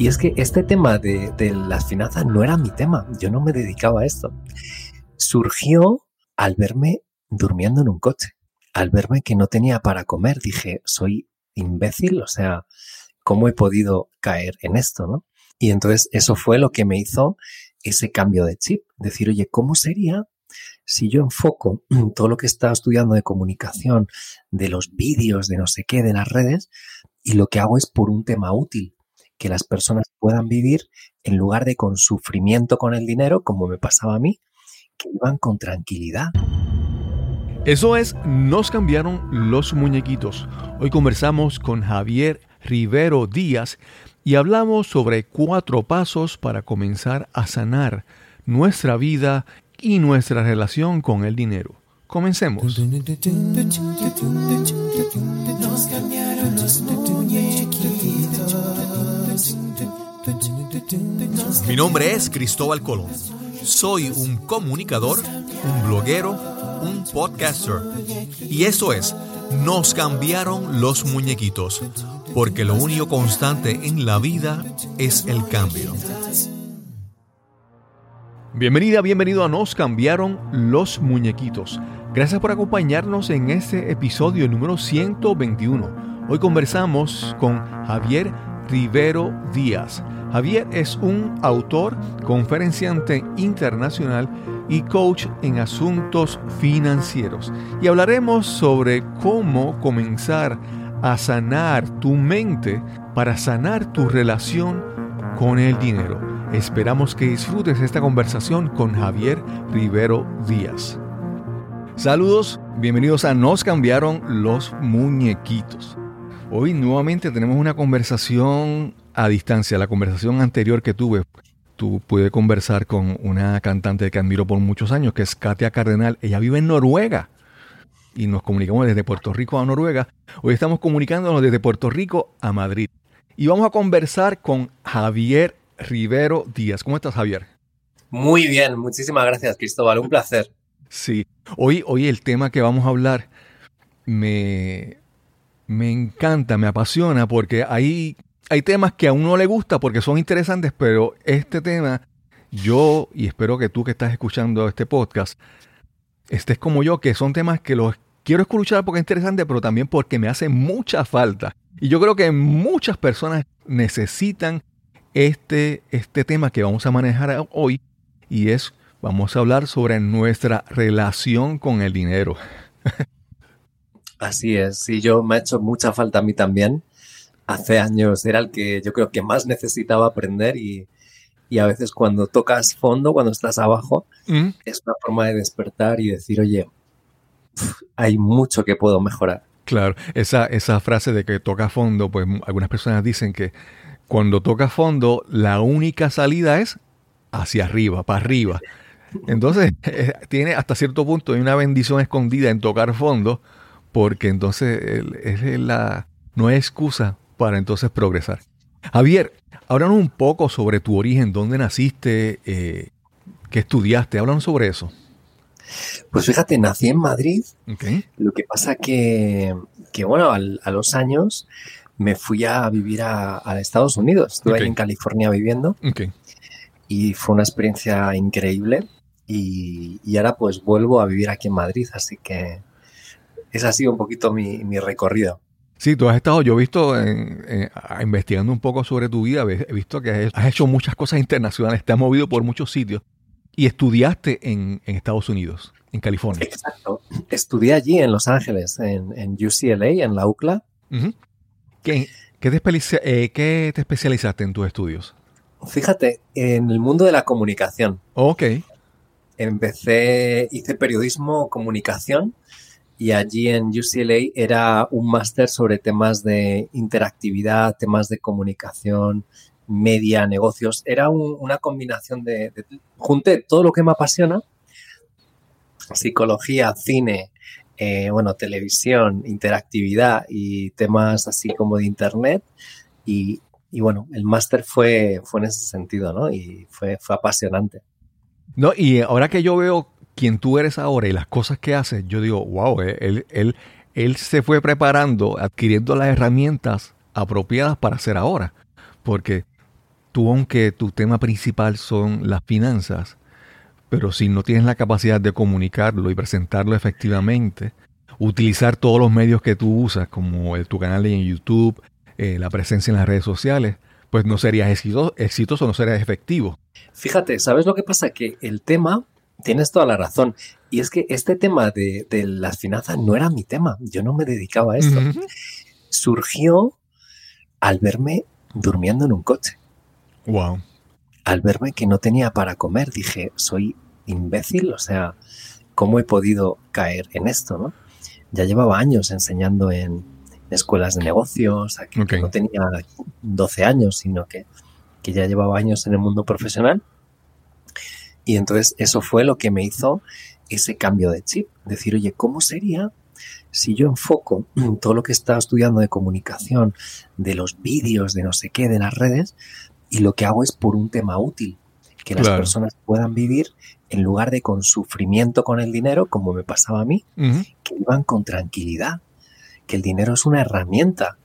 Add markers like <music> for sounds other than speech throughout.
Y es que este tema de, las finanzas no era mi tema, yo no me dedicaba a esto. Surgió al verme durmiendo en un coche, al verme que no tenía para comer, dije, soy imbécil, o sea, ¿cómo he podido caer en esto, no? Y entonces eso fue lo que me hizo ese cambio de chip, decir, oye, ¿cómo sería si yo enfoco <clears throat> todo lo que estaba estudiando de comunicación, de los vídeos, de no sé qué, de las redes, y lo que hago es por un tema útil, que las personas puedan vivir en lugar de con sufrimiento con el dinero, como me pasaba a mí, que iban con tranquilidad. Eso es, nos cambiaron los muñequitos. Hoy conversamos con Javier Rivero Díaz y hablamos sobre cuatro pasos para comenzar a sanar nuestra vida y nuestra relación con el dinero. Comencemos. Mi nombre es Cristóbal Colón. Soy un comunicador, un bloguero, un podcaster. Y eso es, nos cambiaron los muñequitos, porque lo único constante en la vida es el cambio. Bienvenida, bienvenido a Nos cambiaron los muñequitos. Gracias por acompañarnos en este episodio número 121. Hoy conversamos con Javier Rivero Díaz. Javier es un autor, conferenciante internacional y coach en asuntos financieros. Y hablaremos sobre cómo comenzar a sanar tu mente para sanar tu relación con el dinero. Esperamos que disfrutes esta conversación con Javier Rivero Díaz. Saludos, bienvenidos a Nos cambiaron los muñequitos. Hoy nuevamente tenemos una conversación a distancia. La conversación anterior que tuve, tú pude conversar con una cantante que admiro por muchos años, que es Katia Cardenal. Ella vive en Noruega y nos comunicamos desde Puerto Rico a Noruega. Hoy estamos comunicándonos desde Puerto Rico a Madrid. Y vamos a conversar con Javier Rivero Díaz. ¿Cómo estás, Javier? Muy bien, muchísimas gracias, Cristóbal. Un placer. Sí, hoy, hoy el tema que vamos a hablar me, me encanta, me apasiona, porque hay, hay temas que a uno le gusta porque son interesantes, pero este tema, yo, y espero que tú que estás escuchando este podcast, estés como yo, que son temas que los quiero escuchar porque es interesante, pero también porque me hace mucha falta. Y yo creo que muchas personas necesitan este, este tema que vamos a manejar hoy, y es, vamos a hablar sobre nuestra relación con el dinero. <laughs> Así es, sí, yo me ha hecho mucha falta a mí también. Hace años era el que yo creo que más necesitaba aprender y, a veces cuando tocas fondo, cuando estás abajo, mm. es una forma de despertar y decir, oye, hay mucho que puedo mejorar. Claro, esa, esa frase de que toca fondo, pues algunas personas dicen que cuando toca fondo, la única salida es hacia arriba, para arriba. Entonces, <laughs> eh, tiene hasta cierto punto una bendición escondida en tocar fondo, porque entonces es la, no hay excusa para entonces progresar. Javier, háblanos un poco sobre tu origen, dónde naciste, eh, qué estudiaste, háblanos sobre eso. Pues fíjate, nací en Madrid. Lo que pasa que, que bueno, a los años me fui a vivir a, Estados Unidos. Estuve ahí en California viviendo. Y fue una experiencia increíble. Y, y, ahora pues vuelvo a vivir aquí en Madrid. Así que ese ha sido un poquito mi, recorrido. Sí, tú has estado, yo he visto, investigando un poco sobre tu vida, he visto que has hecho muchas cosas internacionales, te has movido por muchos sitios y estudiaste en, Estados Unidos, en California. Exacto. Estudié allí en Los Ángeles, en, UCLA, en la UCLA. ¿Qué, te eh, ¿Qué, te especializaste en tus estudios? Fíjate, en el mundo de la comunicación. Ok. Empecé, hice periodismo, comunicación y allí en UCLA era un máster sobre temas de interactividad, temas de comunicación, media, negocios. Era una combinación de, junté todo lo que me apasiona, psicología, cine, eh, bueno, televisión, interactividad y temas así como de internet. Y, bueno, el máster fue, fue en ese sentido, ¿no? Y fue, fue apasionante. No, y ahora que yo veo quien tú eres ahora y las cosas que haces, yo digo, wow, eh, él, él, él se fue preparando, adquiriendo las herramientas apropiadas para hacer ahora. Porque tú aunque tu tema principal son las finanzas, pero si no tienes la capacidad de comunicarlo y presentarlo efectivamente, utilizar todos los medios que tú usas, como tu canal en YouTube, eh, la presencia en las redes sociales, pues no serías exitoso, exitoso, no serías efectivo. Fíjate, ¿sabes lo que pasa? Que el tema, tienes toda la razón, y es que este tema de, las finanzas no era mi tema, yo no me dedicaba a esto. Surgió al verme durmiendo en un coche. Wow. Al verme que no tenía para comer, dije, soy imbécil, o sea, ¿cómo he podido caer en esto, no? Ya llevaba años enseñando en, escuelas de negocios, no tenía 12 años, sino que, que ya llevaba años en el mundo profesional. Y entonces eso fue lo que me hizo ese cambio de chip. Decir, oye, ¿cómo sería si yo enfoco todo lo que he estado estudiando de comunicación, de los vídeos, de no sé qué, de las redes, y lo que hago es por un tema útil, que las personas puedan vivir en lugar de con sufrimiento con el dinero, como me pasaba a mí, que vivan con tranquilidad, que el dinero es una herramienta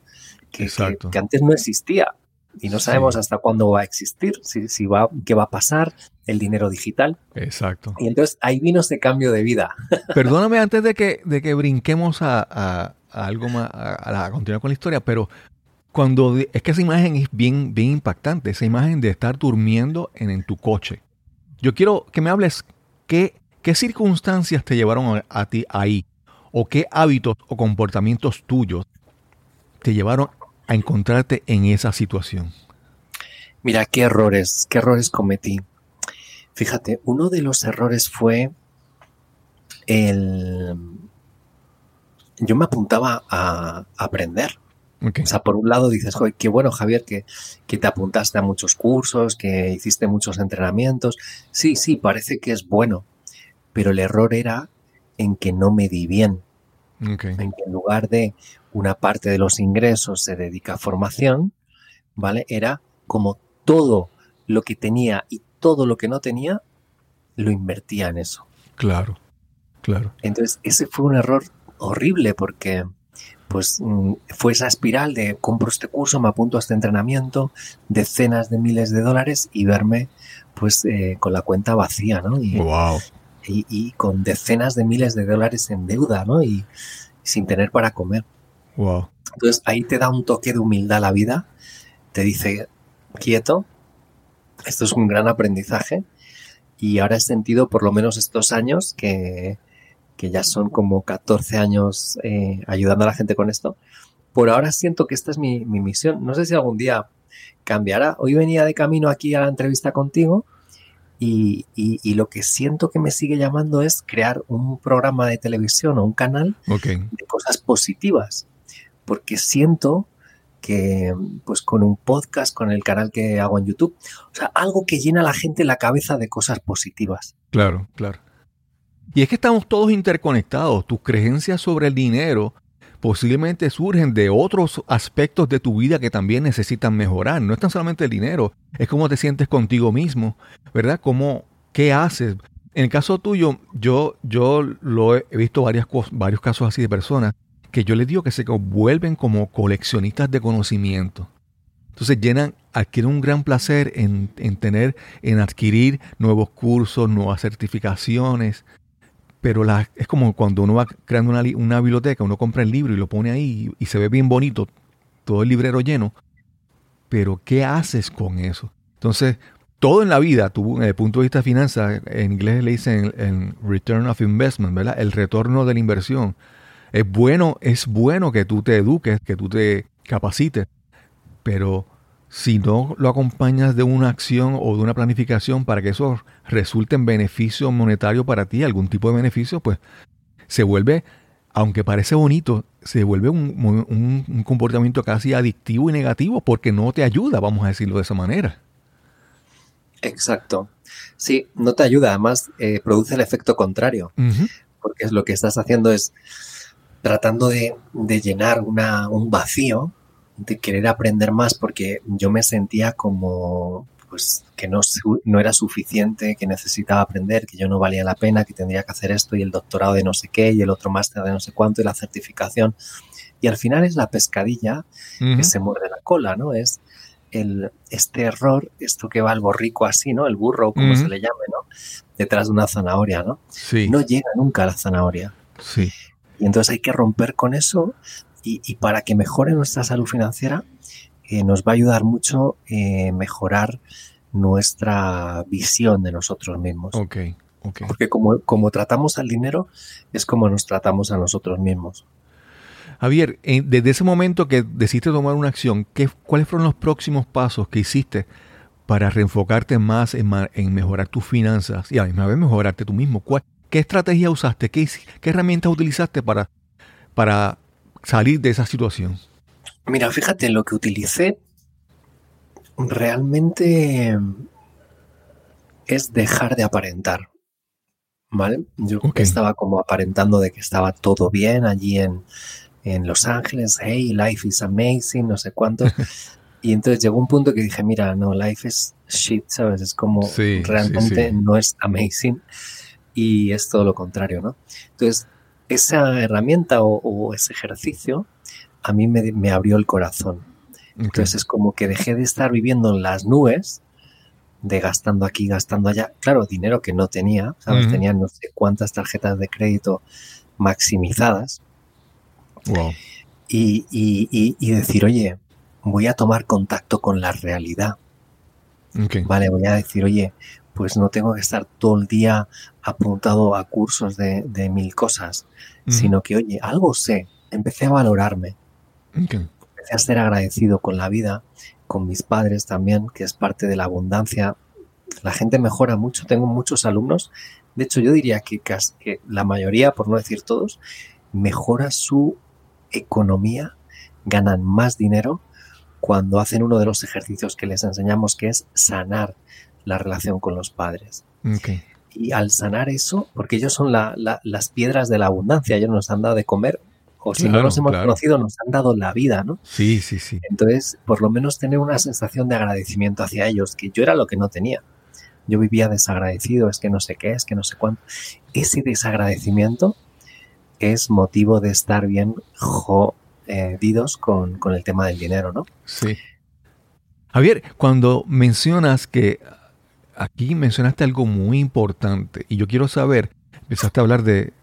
que, que, antes no existía y no sabemos hasta cuándo va a existir, si, si, va, qué va a pasar, el dinero digital. Exacto. Y entonces ahí vino ese cambio de vida. <laughs> Perdóname antes de que, de que brinquemos a, algo más, a, a, continuar con la historia, pero cuando es que esa imagen es bien, bien impactante, esa imagen de estar durmiendo en, tu coche. Yo quiero que me hables qué, qué circunstancias te llevaron a, ti ahí, o qué hábitos o comportamientos tuyos te llevaron a encontrarte en esa situación. Mira, qué errores, qué errores cometí. Fíjate, uno de los errores fue el... Yo me apuntaba a aprender. O sea, por un lado dices, qué bueno, Javier, que, que, te apuntaste a muchos cursos, que hiciste muchos entrenamientos. Sí, sí, parece que es bueno, pero el error era en que no me di bien. En que en lugar de una parte de los ingresos se dedica a formación, ¿vale? Era como todo lo que tenía y todo lo que no tenía, lo invertía en eso. Claro, claro. Entonces, ese fue un error horrible porque pues mm, fue esa espiral de compro este curso, me apunto a este entrenamiento, decenas de miles de dólares y verme pues eh, con la cuenta vacía, ¿no? Y, wow. y, con decenas de miles de dólares en deuda, ¿no? Y, sin tener para comer. Wow. Entonces ahí te da un toque de humildad la vida, te dice, quieto, esto es un gran aprendizaje y ahora he sentido por lo menos estos años que, que ya son como 14 años eh, ayudando a la gente con esto, por ahora siento que esta es mi, misión. No sé si algún día cambiará. Hoy venía de camino aquí a la entrevista contigo y, lo que siento que me sigue llamando es crear un programa de televisión o un canal de cosas positivas. Porque siento que pues con un podcast, con el canal que hago en YouTube, o sea, algo que llena a la gente la cabeza de cosas positivas. Claro, claro. Y es que estamos todos interconectados. Tus creencias sobre el dinero posiblemente surgen de otros aspectos de tu vida que también necesitan mejorar. No es tan solamente el dinero, es cómo te sientes contigo mismo, ¿verdad? Cómo, ¿Qué haces? En el caso tuyo, yo, yo lo he visto varias, varios casos así de personas que yo les digo que se vuelven como coleccionistas de conocimiento. Entonces llenan, adquieren un gran placer en, en tener, en adquirir nuevos cursos, nuevas certificaciones, pero es como cuando uno va creando una, biblioteca, uno compra el libro y lo pone ahí y, se ve bien bonito, todo el librero lleno, pero ¿qué haces con eso? Entonces, todo en la vida, tú, desde el punto de vista de finanzas, en inglés le dicen el, return of investment, ¿verdad? El retorno de la inversión. Es bueno, es bueno que tú te eduques, que tú te capacites, pero si no lo acompañas de una acción o de una planificación para que eso resulte en beneficio monetario para ti, algún tipo de beneficio, pues se vuelve, aunque parece bonito, se vuelve un, comportamiento casi adictivo y negativo porque no te ayuda, vamos a decirlo de esa manera. Exacto. Sí, no te ayuda, además eh, produce el efecto contrario, porque es lo que estás haciendo es tratando de, llenar un vacío de querer aprender más porque yo me sentía como pues que no, no era suficiente, que necesitaba aprender, que yo no valía la pena, que tendría que hacer esto y el doctorado de no sé qué y el otro máster de no sé cuánto y la certificación. Y al final es la pescadilla que se muerde la cola, ¿no? Es el, este error, esto que va al borrico así, ¿no? El burro, como se le llame, ¿no? Detrás de una zanahoria, ¿no? Sí. No llega nunca a la zanahoria. Sí. Y entonces hay que romper con eso y, para que mejore nuestra salud financiera eh, nos va a ayudar mucho eh, mejorar nuestra visión de nosotros mismos. Ok, ok. Porque como, como tratamos al dinero es como nos tratamos a nosotros mismos. Javier, desde ese momento que decidiste tomar una acción, ¿qué, ¿cuáles fueron los próximos pasos que hiciste para reenfocarte más en, mejorar tus finanzas y a la misma vez mejorarte tú mismo? ¿Qué estrategia usaste? ¿Qué, qué herramientas utilizaste para, para salir de esa situación? Mira, fíjate, lo que utilicé realmente es dejar de aparentar. ¿Vale? Yo estaba como aparentando de que estaba todo bien allí en, en Los Ángeles, hey, life is amazing, no sé cuánto. <laughs> y entonces llegó un punto que dije, mira, no, life is shit, ¿sabes? Es como realmente no es amazing y es todo lo contrario, ¿no? Entonces, esa herramienta o, ese ejercicio a mí me, abrió el corazón. Entonces es como que dejé de estar viviendo en las nubes, de gastando aquí, gastando allá. Claro, dinero que no tenía, ¿sabes? Tenía no sé cuántas tarjetas de crédito maximizadas. Y, y, decir, oye, voy a tomar contacto con la realidad. Vale, voy a decir, oye, pues no tengo que estar todo el día apuntado a cursos de, mil cosas, sino que, oye, algo sé, empecé a valorarme, empecé a ser agradecido con la vida, con mis padres también, que es parte de la abundancia. La gente mejora mucho, tengo muchos alumnos, de hecho yo diría que, que la mayoría, por no decir todos, mejora su economía, ganan más dinero cuando hacen uno de los ejercicios que les enseñamos, que es sanar la relación con los padres. Y al sanar eso, porque ellos son las piedras de la abundancia, ellos nos han dado de comer, o si no los hemos conocido, nos han dado la vida, ¿no? Sí, sí, sí. Entonces, por lo menos tener una sensación de agradecimiento hacia ellos, que yo era lo que no tenía. Yo vivía desagradecido, es que no sé qué, es que no sé cuánto. Ese desagradecimiento es motivo de estar bien jodidos con, con el tema del dinero, ¿no? Sí. Javier, cuando mencionas que aquí mencionaste algo muy importante y yo quiero saber, empezaste a hablar de,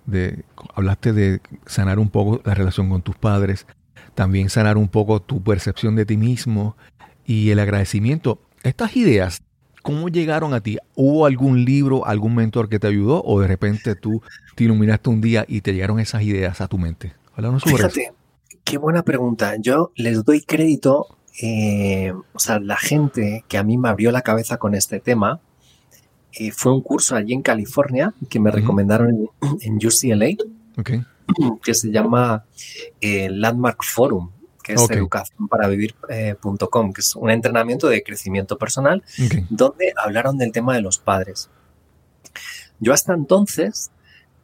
hablaste de sanar un poco la relación con tus padres, también sanar un poco tu percepción de ti mismo y el agradecimiento. Estas ideas, ¿cómo llegaron a ti? ¿Hubo algún libro, algún mentor que te ayudó o de repente tú te iluminaste un día y te llegaron esas ideas a tu mente? Háblanos sobre Fíjate, qué buena pregunta. Yo les doy crédito eh, o sea, la gente que a mí me abrió la cabeza con este tema eh, fue un curso allí en California que me recomendaron en, UCLA, <clears throat> que se llama eh, Landmark Forum, que es educación para vivir.com, que es un entrenamiento de crecimiento personal, donde hablaron del tema de los padres. Yo hasta entonces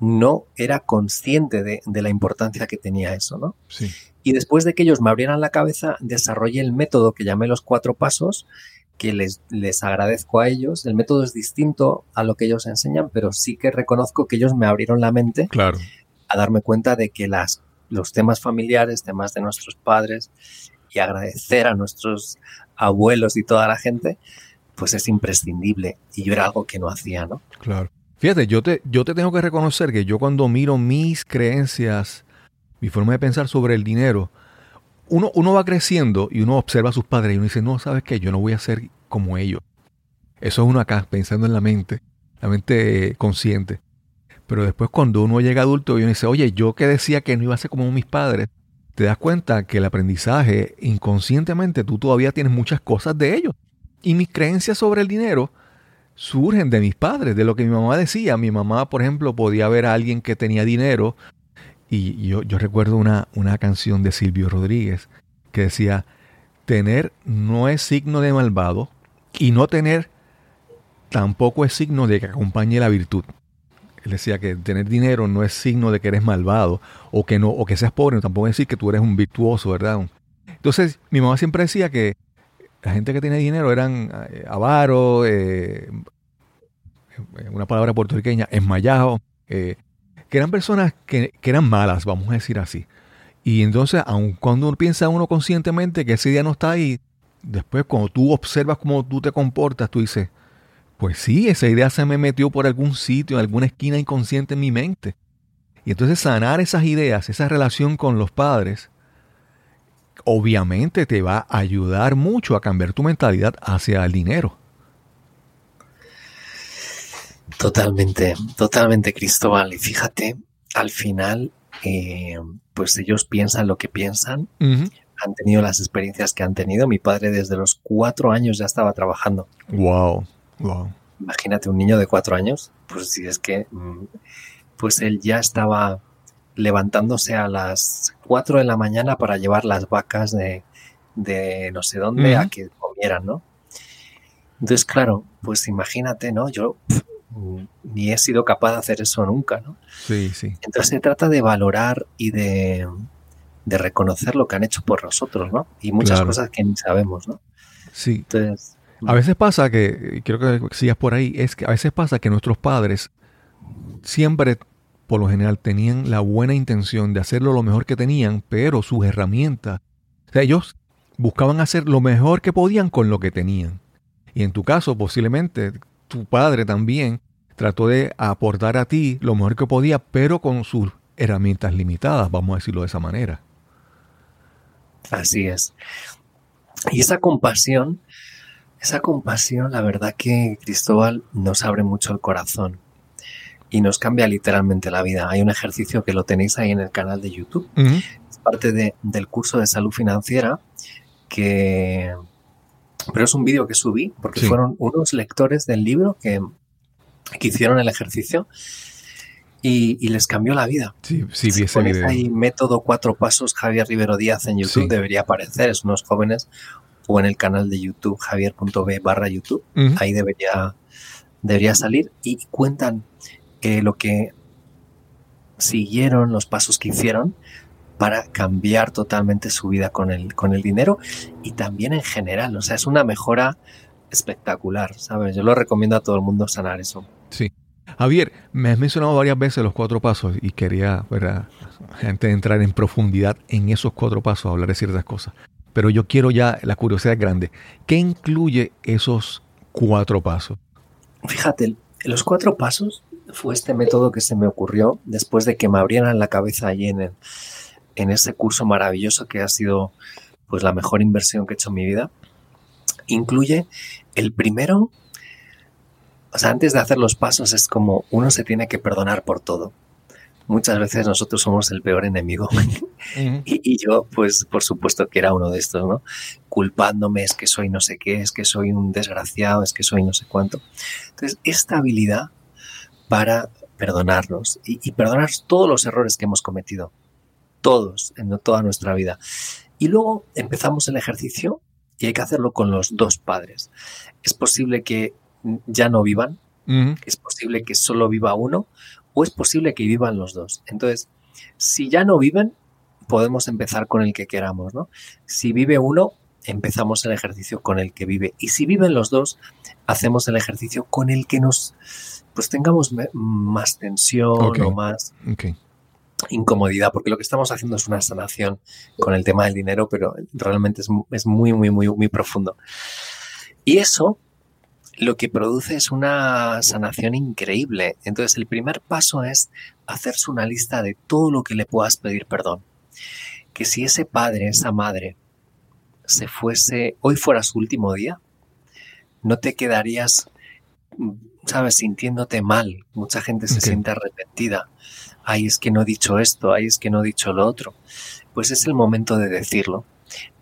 no era consciente de, de la importancia que tenía eso, ¿no? Sí. Y después de que ellos me abrieran la cabeza, desarrollé el método que llamé los cuatro pasos, que les, les agradezco a ellos. El método es distinto a lo que ellos enseñan, pero sí que reconozco que ellos me abrieron la mente claro. a darme cuenta de que las, los temas familiares, temas de nuestros padres y agradecer a nuestros abuelos y toda la gente, pues es imprescindible. Y yo era algo que no hacía, ¿no? Claro. Fíjate, yo te, yo te tengo que reconocer que yo cuando miro mis creencias mi forma de pensar sobre el dinero, uno, uno va creciendo y uno observa a sus padres y uno dice, no, ¿sabes qué? Yo no voy a ser como ellos. Eso es uno acá, pensando en la mente, la mente consciente. Pero después cuando uno llega adulto y uno dice, oye, yo que decía que no iba a ser como mis padres, te das cuenta que el aprendizaje, inconscientemente, tú todavía tienes muchas cosas de ellos. Y mis creencias sobre el dinero surgen de mis padres, de lo que mi mamá decía. Mi mamá, por ejemplo, podía ver a alguien que tenía dinero y yo, yo recuerdo una, una canción de Silvio Rodríguez que decía, tener no es signo de malvado y no tener tampoco es signo de que acompañe la virtud. Él decía que tener dinero no es signo de que eres malvado o que no o que seas pobre, tampoco es decir que tú eres un virtuoso, ¿verdad? Entonces, mi mamá siempre decía que la gente que tiene dinero eran eh, avaros, eh, una palabra puertorriqueña, esmayados, eh, que eran personas que, eran malas, vamos a decir así. Y entonces, aun cuando uno piensa uno conscientemente que ese día no está ahí, después cuando tú observas cómo tú te comportas, tú dices, pues sí, esa idea se me metió por algún sitio, en alguna esquina inconsciente en mi mente. Y entonces sanar esas ideas, esa relación con los padres, obviamente te va a ayudar mucho a cambiar tu mentalidad hacia el dinero. Totalmente, totalmente, Cristóbal. Y fíjate, al final, eh, pues ellos piensan lo que piensan, han tenido las experiencias que han tenido. Mi padre desde los cuatro años ya estaba trabajando. Wow, wow. Imagínate un niño de cuatro años, pues si es que mm, pues él ya estaba levantándose a las 4 de la mañana para llevar las vacas de, no sé dónde a que comieran, ¿no? Entonces, claro, pues imagínate, ¿no? Yo ni he sido capaz de hacer eso nunca, ¿no? Sí, sí. Entonces se trata de valorar y de, reconocer lo que han hecho por nosotros, ¿no? Y muchas cosas que ni sabemos, ¿no? Sí. Entonces, a veces pasa que, quiero que sigas por ahí, es que a veces pasa que nuestros padres siempre, por lo general, tenían la buena intención de hacerlo lo mejor que tenían, pero sus herramientas, o sea, ellos buscaban hacer lo mejor que podían con lo que tenían. Y en tu caso, posiblemente, tu padre también trató de aportar a ti lo mejor que podía, pero con sus herramientas limitadas, vamos a decirlo de esa manera. Así es. Y esa compasión, esa compasión, la verdad que Cristóbal nos abre mucho el corazón y nos cambia literalmente la vida. Hay un ejercicio que lo tenéis ahí en el canal de YouTube. Es parte del curso de salud financiera que... Pero es un vídeo que subí porque fueron unos lectores del libro que, que hicieron el ejercicio y, les cambió la vida. Sí, sí, vi ese video. Ahí método cuatro pasos Javier Rivero Díaz en YouTube debería aparecer. Es unos jóvenes o en el canal de YouTube javier.b barra YouTube. Ahí debería, debería salir y cuentan lo que siguieron, los pasos que hicieron para cambiar totalmente su vida con el, con el dinero y también en general. O sea, es una mejora espectacular, ¿sabes? Yo lo recomiendo a todo el mundo sanar eso. Sí. Javier, me has mencionado varias veces los cuatro pasos y quería, ¿verdad? antes de entrar en profundidad en esos cuatro pasos, hablar de ciertas cosas. Pero yo quiero ya, la curiosidad grande, ¿qué incluye esos cuatro pasos? Fíjate, los cuatro pasos fue este método que se me ocurrió después de que me abrieran la cabeza allí en, en ese curso maravilloso que ha sido pues la mejor inversión que he hecho en mi vida. Incluye el primero, o sea, antes de hacer los pasos es como uno se tiene que perdonar por todo. Muchas veces nosotros somos el peor enemigo. <laughs> y, y, yo, pues, por supuesto que era uno de estos, ¿no? Culpándome, es que soy no sé qué, es que soy un desgraciado, es que soy no sé cuánto. Entonces, esta habilidad para perdonarnos y, perdonar todos los errores que hemos cometido, todos, en toda nuestra vida. Y luego empezamos el ejercicio y hay que hacerlo con los dos padres. Es posible que ya no vivan, es posible que solo viva uno o es posible que vivan los dos. Entonces, si ya no viven, podemos empezar con el que queramos, ¿no? Si vive uno, empezamos el ejercicio con el que vive. Y si viven los dos, hacemos el ejercicio con el que nos pues tengamos más tensión o más incomodidad, porque lo que estamos haciendo es una sanación con el tema del dinero, pero realmente es, es muy, muy, muy, muy profundo. Y eso lo que produce es una sanación increíble. Entonces el primer paso es hacerse una lista de todo lo que le puedas pedir perdón. Que si ese padre, esa madre, se fuese, hoy fuera su último día, no te quedarías ¿sabes? Sintiéndote mal. Mucha gente se siente arrepentida. Ay, es que no he dicho esto, ay, es que no he dicho lo otro. Pues es el momento de decirlo.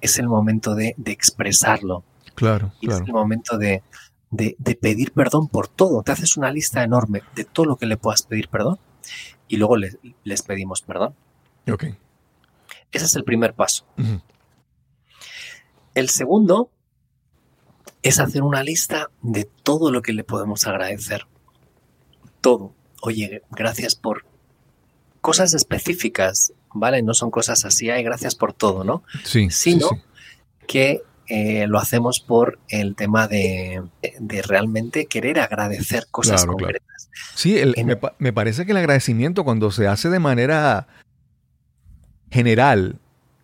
Es el momento de, expresarlo. Claro, Es el momento de, pedir perdón por todo. Te haces una lista enorme de todo lo que le puedas pedir perdón y luego les pedimos perdón. Ok. Ese es el primer paso. El segundo es hacer una lista de todo lo que le podemos agradecer. Todo. Oye, gracias por cosas específicas, ¿vale? No son cosas así, hay gracias por todo, ¿no? Sí. Sino que eh, lo hacemos por el tema de, realmente querer agradecer cosas concretas. Sí, me, me parece que el agradecimiento cuando se hace de manera general,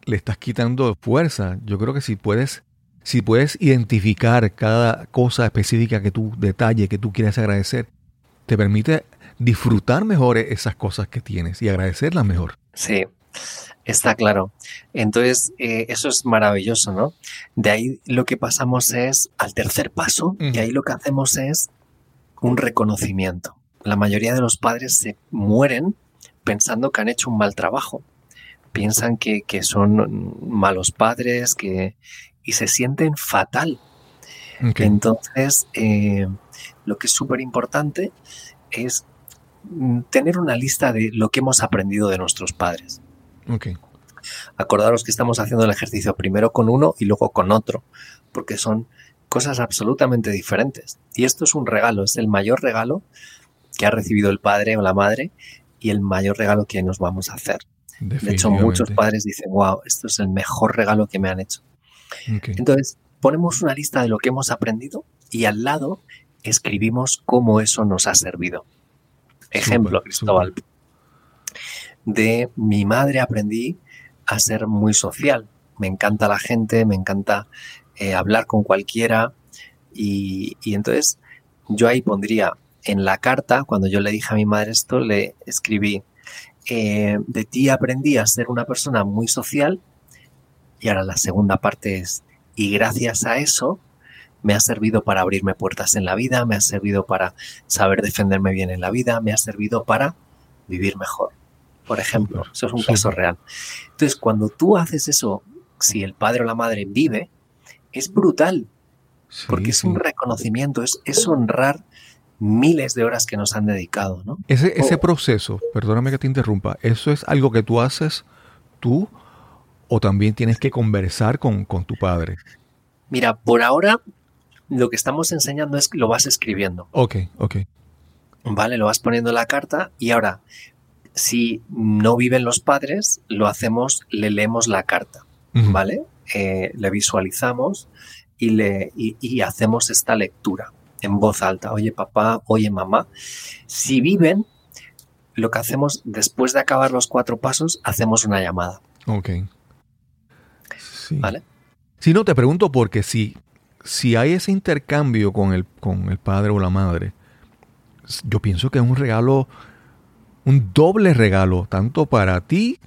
le estás quitando fuerza. Yo creo que si puedes si puedes identificar cada cosa específica que tú, detalle que tú quieres agradecer, te permite disfrutar mejor esas cosas que tienes y agradecerlas mejor. Sí, está claro. Entonces, eh, eso es maravilloso, ¿no? De ahí lo que pasamos es al tercer paso, y ahí lo que hacemos es un reconocimiento. La mayoría de los padres se mueren pensando que han hecho un mal trabajo. Piensan que, son malos padres que, y se sienten fatal. Entonces, eh, lo que es súper importante es tener una lista de lo que hemos aprendido de nuestros padres. Okay. Acordaros que estamos haciendo el ejercicio primero con uno y luego con otro, porque son cosas absolutamente diferentes. Y esto es un regalo, es el mayor regalo que ha recibido el padre o la madre y el mayor regalo que nos vamos a hacer. De hecho, muchos padres dicen, wow, esto es el mejor regalo que me han hecho. Entonces, ponemos una lista de lo que hemos aprendido y al lado escribimos cómo eso nos ha servido. Ejemplo, Cristóbal. De mi madre aprendí a ser muy social. Me encanta la gente, me encanta eh, hablar con cualquiera. Y, entonces yo ahí pondría en la carta, cuando yo le dije a mi madre esto, le escribí, eh, de ti aprendí a ser una persona muy social. Y ahora la segunda parte es, y gracias a eso me ha servido para abrirme puertas en la vida, me ha servido para saber defenderme bien en la vida, me ha servido para vivir mejor. Por ejemplo, eso es un caso real. Entonces, cuando tú haces eso, si el padre o la madre vive, es brutal, porque es un reconocimiento, es, es, honrar miles de horas que nos han dedicado. ¿no? Ese, ese proceso, perdóname que te interrumpa, ¿eso es algo que tú haces tú o también tienes que conversar con, con tu padre? Mira, por ahora lo que estamos enseñando es que lo vas escribiendo. Ok, ok. Vale, lo vas poniendo en la carta y ahora, si no viven los padres, lo hacemos, le leemos la carta, ¿vale? Eh, le visualizamos y, le, y, hacemos esta lectura en voz alta. Oye papá, oye mamá. Si viven, lo que hacemos después de acabar los cuatro pasos, hacemos una llamada. Ok. Sí. ¿Vale? Si no, te pregunto porque si si hay ese intercambio con el, con el padre o la madre, yo pienso que es un regalo, un doble regalo, tanto para ti,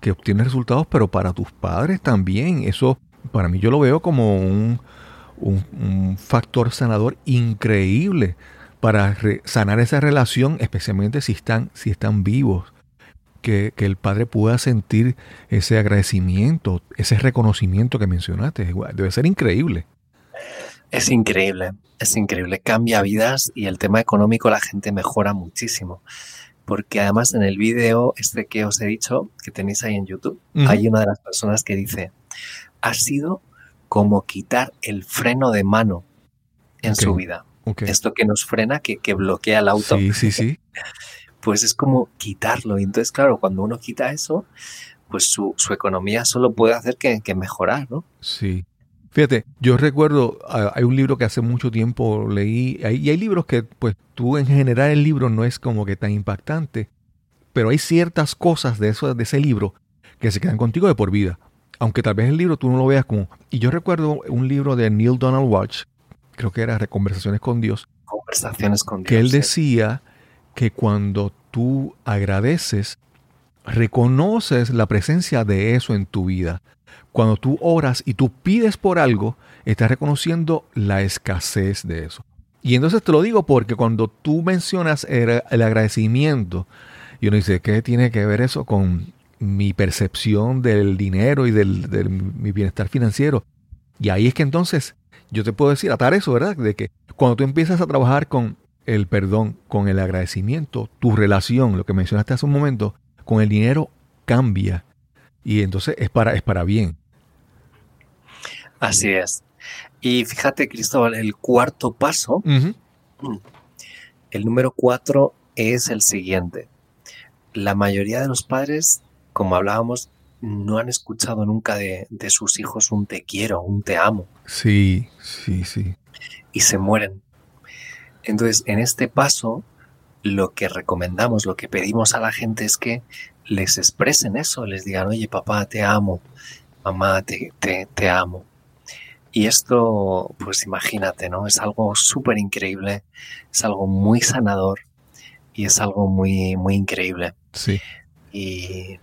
que obtienes resultados, pero para tus padres también. Eso, para mí, yo lo veo como un, un, factor sanador increíble para sanar esa relación, especialmente si están, si están vivos. Que, que, el padre pueda sentir ese agradecimiento, ese reconocimiento que mencionaste. Debe ser increíble. Es increíble, es increíble. Cambia vidas y el tema económico la gente mejora muchísimo. Porque además en el vídeo este que os he dicho, que tenéis ahí en YouTube, hay una de las personas que dice, ha sido como quitar el freno de mano en su vida. Esto que nos frena, que, bloquea el auto. Sí, sí, sí. <laughs> pues es como quitarlo. Y entonces, claro, cuando uno quita eso, pues su, economía solo puede hacer que, que mejorar, ¿no? Sí. Fíjate, yo recuerdo, hay un libro que hace mucho tiempo leí, y hay libros que, pues tú en general el libro no es como que tan impactante, pero hay ciertas cosas de, eso, de ese libro que se quedan contigo de por vida. Aunque tal vez el libro tú no lo veas como... Y yo recuerdo un libro de Neil Donald Watch, creo que era Conversaciones con Dios. Conversaciones con Dios. Que él decía que cuando tú agradeces, reconoces la presencia de eso en tu vida. Cuando tú oras y tú pides por algo, estás reconociendo la escasez de eso. Y entonces te lo digo porque cuando tú mencionas el, agradecimiento, y uno dice, ¿qué tiene que ver eso con mi percepción del dinero y del, mi bienestar financiero? Y ahí es que entonces yo te puedo decir, atar eso, ¿verdad? De que cuando tú empiezas a trabajar con el perdón, con el agradecimiento, tu relación, lo que mencionaste hace un momento, con el dinero cambia. Y entonces es para, es para bien. Así es. Y fíjate, Cristóbal, el cuarto paso, el número cuatro es el siguiente. La mayoría de los padres, como hablábamos, no han escuchado nunca de, de sus hijos un te quiero, un te amo. Sí, sí, sí. Y se mueren. Entonces, en este paso, lo que recomendamos, lo que pedimos a la gente es que les expresen eso, les digan, oye papá, te amo, mamá, te, te, te amo. Y esto, pues imagínate, ¿no? Es algo súper increíble, es algo muy sanador y es algo muy, muy increíble. Sí. Y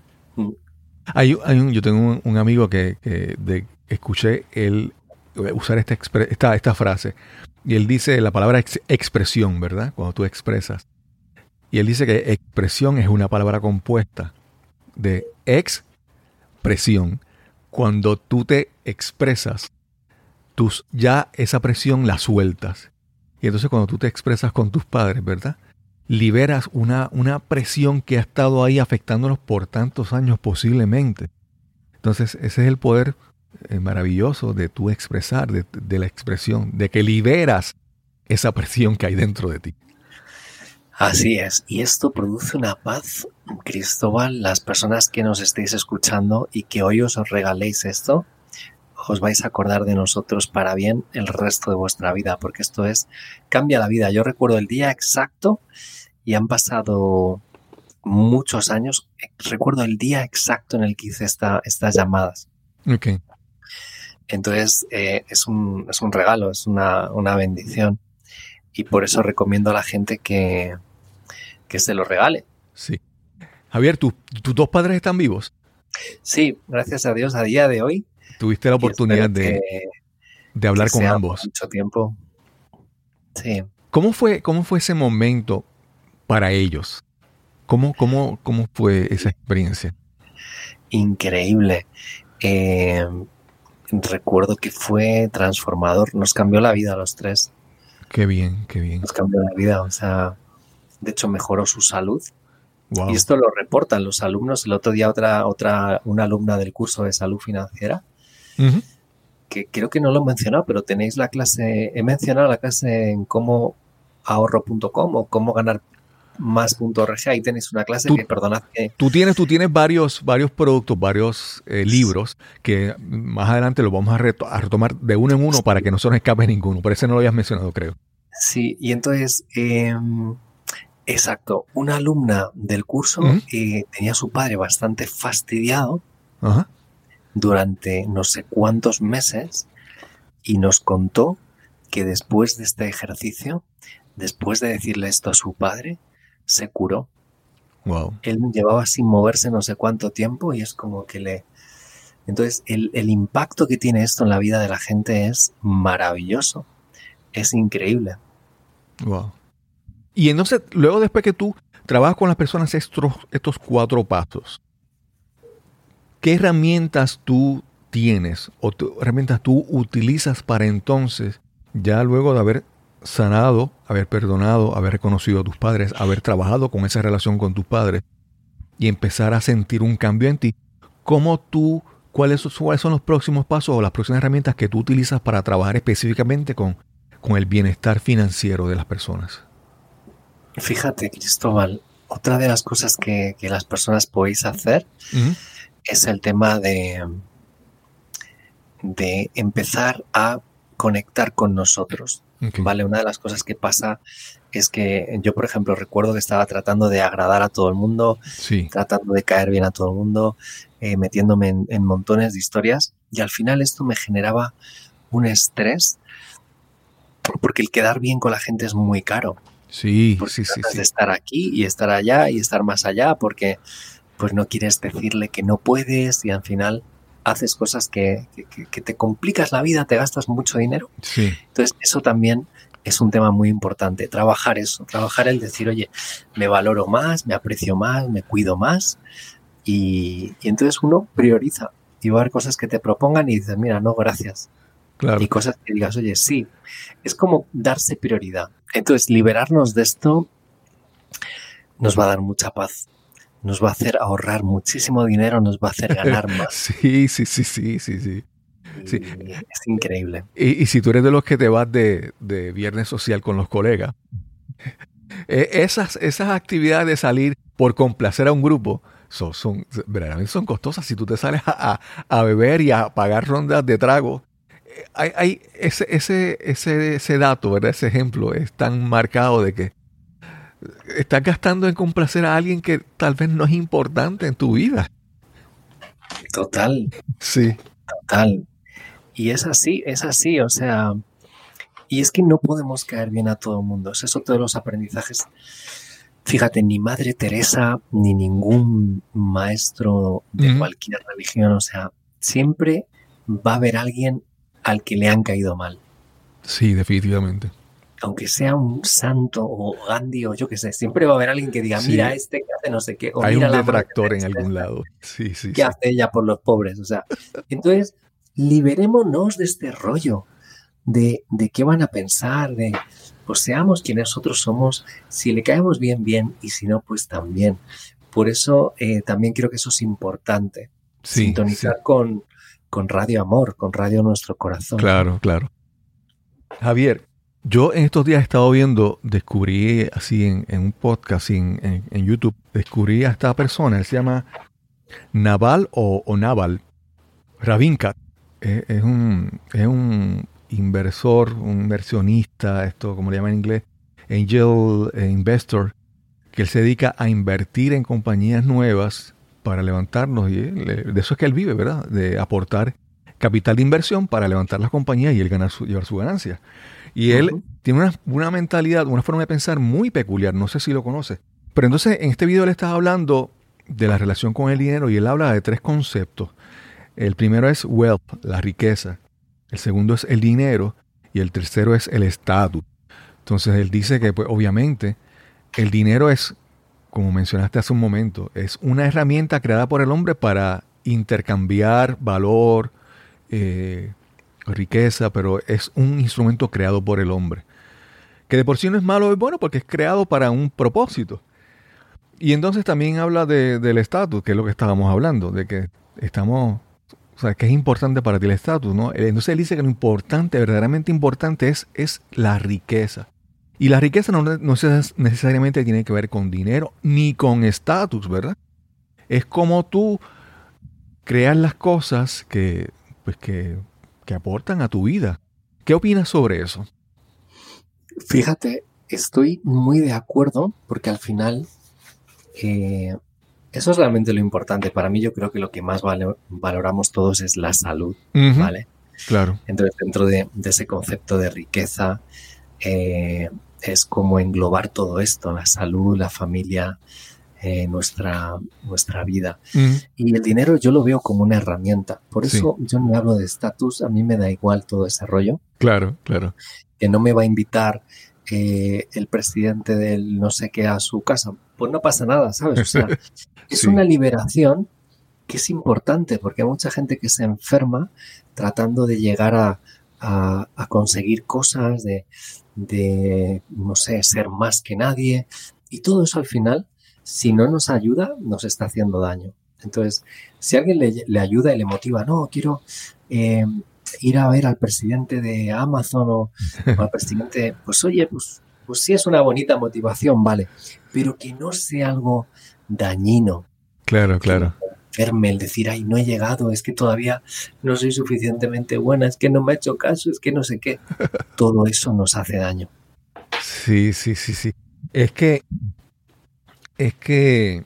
hay, hay un, yo tengo un, amigo que, de, escuché él usar esta, esta, esta, frase y él dice la palabra expresión, ¿verdad? Cuando tú expresas. Y él dice que expresión es una palabra compuesta de expresión. Cuando tú te expresas, tú ya esa presión la sueltas. Y entonces cuando tú te expresas con tus padres, ¿verdad? liberas una, una presión que ha estado ahí afectándonos por tantos años posiblemente. Entonces, ese es el poder eh, maravilloso de tú expresar, de, de, la expresión, de que liberas esa presión que hay dentro de ti. Así es, y esto produce una paz, Cristóbal, las personas que nos estéis escuchando y que hoy os regaléis esto, os vais a acordar de nosotros para bien el resto de vuestra vida, porque esto es, cambia la vida. Yo recuerdo el día exacto y han pasado muchos años. Recuerdo el día exacto en el que hice esta, estas llamadas. Okay. Entonces eh, es, un, es, un, regalo, es una, una, bendición. Y por eso recomiendo a la gente que, que se lo regale. Sí. Javier, ¿tus dos padres están vivos? Sí, gracias a Dios, a día de hoy. Tuviste la oportunidad de, de hablar con ambos. Mucho tiempo. Sí. ¿Cómo fue, ¿Cómo fue ese momento para ellos. ¿Cómo, cómo, cómo fue esa experiencia? Increíble. Eh, recuerdo que fue transformador, nos cambió la vida a los tres. Qué bien, qué bien. Nos cambió la vida, o sea, de hecho mejoró su salud. Y esto lo reportan los alumnos. El otro día otra, otra, una alumna del curso de salud financiera, que creo que no lo he mencionado, pero tenéis la clase, he mencionado la clase en cómo ahorro.com o cómo ganar más.org. Ahí tenéis una clase que, perdonad que... Tú tienes, tú tienes varios, varios productos, varios eh, libros que más adelante los vamos a, retomar de uno en uno para que no se nos escape ninguno. Por eso no lo habías mencionado, creo. Sí, y entonces, em, exacto, una alumna del curso eh, tenía a su padre bastante fastidiado durante no sé cuántos meses y nos contó que después de este ejercicio, después de decirle esto a su padre, se curó. Wow. Él llevaba sin moverse no sé cuánto tiempo y es como que le... Entonces, el, impacto que tiene esto en la vida de la gente es maravilloso. Es increíble. Wow. Y entonces, luego después que tú trabajas con las personas estos, cuatro pasos, ¿qué herramientas tú tienes o herramientas tú utilizas para entonces, ya luego de haber sanado, haber perdonado, haber reconocido a tus padres, haber trabajado con esa relación con tus padres y empezar a sentir un cambio en ti, ¿cómo tú, cuáles, son los próximos pasos o las próximas herramientas que tú utilizas para trabajar específicamente con, con el bienestar financiero de las personas? Fíjate, Cristóbal, otra de las cosas que, las personas podéis hacer es el tema de, de empezar a conectar con nosotros. Vale, una de las cosas que pasa es que yo, por ejemplo, recuerdo que estaba tratando de agradar a todo el mundo, tratando de caer bien a todo el mundo, eh, metiéndome en, montones de historias y al final esto me generaba un estrés porque el quedar bien con la gente es muy caro. Sí, sí, sí, De estar aquí y estar allá y estar más allá porque pues no quieres decirle que no puedes y al final haces cosas que, te complicas la vida, te gastas mucho dinero. Sí. Entonces, eso también es un tema muy importante, trabajar eso, trabajar el decir, oye, me valoro más, me aprecio más, me cuido más. Y, entonces uno prioriza y va a haber cosas que te propongan y dices, mira, no, gracias. Claro. Y cosas que digas, oye, sí. Es como darse prioridad. Entonces, liberarnos de esto nos va a dar mucha paz nos va a hacer ahorrar muchísimo dinero, nos va a hacer ganar <laughs> más. sí, sí, sí, sí, sí, sí. Es increíble. Y, si tú eres de los que te vas de, viernes social con los colegas, <laughs> e, esas, esas actividades de salir por complacer a un grupo son, son, verdaderamente son costosas. Si tú te sales a, beber y a pagar rondas de trago, hay, hay ese, ese, ese, ese dato, ¿verdad? ese ejemplo es tan marcado de que estás gastando en complacer a alguien que tal vez no es importante en tu vida. Total. Sí. Total. y es así, es así, o sea, y es que no podemos caer bien a todo el mundo. Es eso todos los aprendizajes. Fíjate, ni Madre Teresa, ni ningún maestro de cualquier religión, o sea, siempre va a haber alguien al que le han caído mal. Sí, definitivamente. Aunque sea un santo o Gandhi o yo qué sé, siempre va a haber alguien que diga, mira este que hace no sé qué. Hay un detractor en algún lado. Sí, sí. ¿Qué hace ella por los pobres? O sea, entonces, liberémonos de este rollo de, de qué van a pensar, de pues seamos quienes nosotros somos, si le caemos bien, bien, y si no, pues también. Por eso eh, también creo que eso es importante. sintonizar Con, con Radio Amor, con Radio Nuestro Corazón. Claro, claro. Javier, yo en estos días he estado viendo, descubrí así en, un podcast en, YouTube, descubrí a esta persona, él se llama Naval o, Naval Ravinkat. Es, un, es un inversor, un inversionista, esto como le llaman en inglés, angel eh, investor, que él se dedica a invertir en compañías nuevas para levantarnos. Y de eso es que él vive, ¿verdad? De aportar capital de inversión para levantar las compañías y él ganar su, llevar su ganancia. Y él tiene una, una, mentalidad, una forma de pensar muy peculiar. No sé si lo conoce. Pero entonces en este video le estaba hablando de la relación con el dinero y él habla de tres conceptos. El primero es wealth, la riqueza. El segundo es el dinero y el tercero es el estatus. Entonces él dice que pues, obviamente el dinero es, como mencionaste hace un momento, es una herramienta creada por el hombre para intercambiar valor, eh, riqueza, pero es un instrumento creado por el hombre. Que de por sí no es malo, es bueno porque es creado para un propósito. Y entonces también habla del estatus, que es lo que estábamos hablando, de que estamos o sea, que es importante para ti el estatus, ¿no? Entonces él dice que lo importante, verdaderamente importante es, es la riqueza. Y la riqueza no, no necesariamente tiene que ver con dinero ni con estatus, ¿verdad? Es como tú creas las cosas que, pues que, que aportan a tu vida. ¿Qué opinas sobre eso? Fíjate, estoy muy de acuerdo porque al final eh, eso es realmente lo importante. Para mí yo creo que lo que más valoramos todos es la salud, ¿vale? Claro. Entonces, dentro de, ese concepto de riqueza, eh, es como englobar todo esto, la salud, la familia, eh, nuestra, nuestra vida. Y el dinero yo lo veo como una herramienta. Por eso yo no hablo de estatus, a mí me da igual todo ese rollo. Claro, claro. Que no me va a invitar eh, el presidente del no sé qué a su casa. Pues no pasa nada, ¿sabes? O sea, <laughs> es una liberación que es importante porque hay mucha gente que se enferma tratando de llegar a, conseguir cosas, de, no sé, ser más que nadie. Y todo eso al final, si no nos ayuda, nos está haciendo daño. Entonces, si alguien le, ayuda y le motiva, no, quiero eh, ir a ver al presidente de Amazon o, al presidente, pues oye, pues, pues sí es una bonita motivación, vale, pero que no sea algo dañino. Claro, claro. El decir, ay, no he llegado, es que todavía no soy suficientemente buena, es que no me ha hecho caso, es que no sé qué. <laughs> Todo eso nos hace daño. Sí, sí, sí, sí. Es que, es que